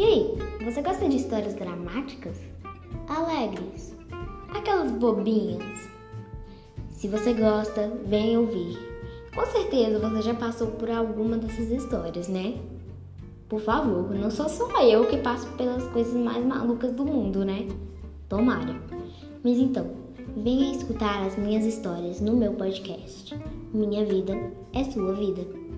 E aí, Você gosta de histórias dramáticas? Alegres? Aquelas bobinhas? Se você gosta, vem ouvir. Com certeza você já passou por alguma dessas histórias, né? Por favor, não sou só eu que passo pelas coisas mais malucas do mundo, né? Tomara. Mas então, venha escutar as minhas histórias no meu podcast. Minha vida é sua vida.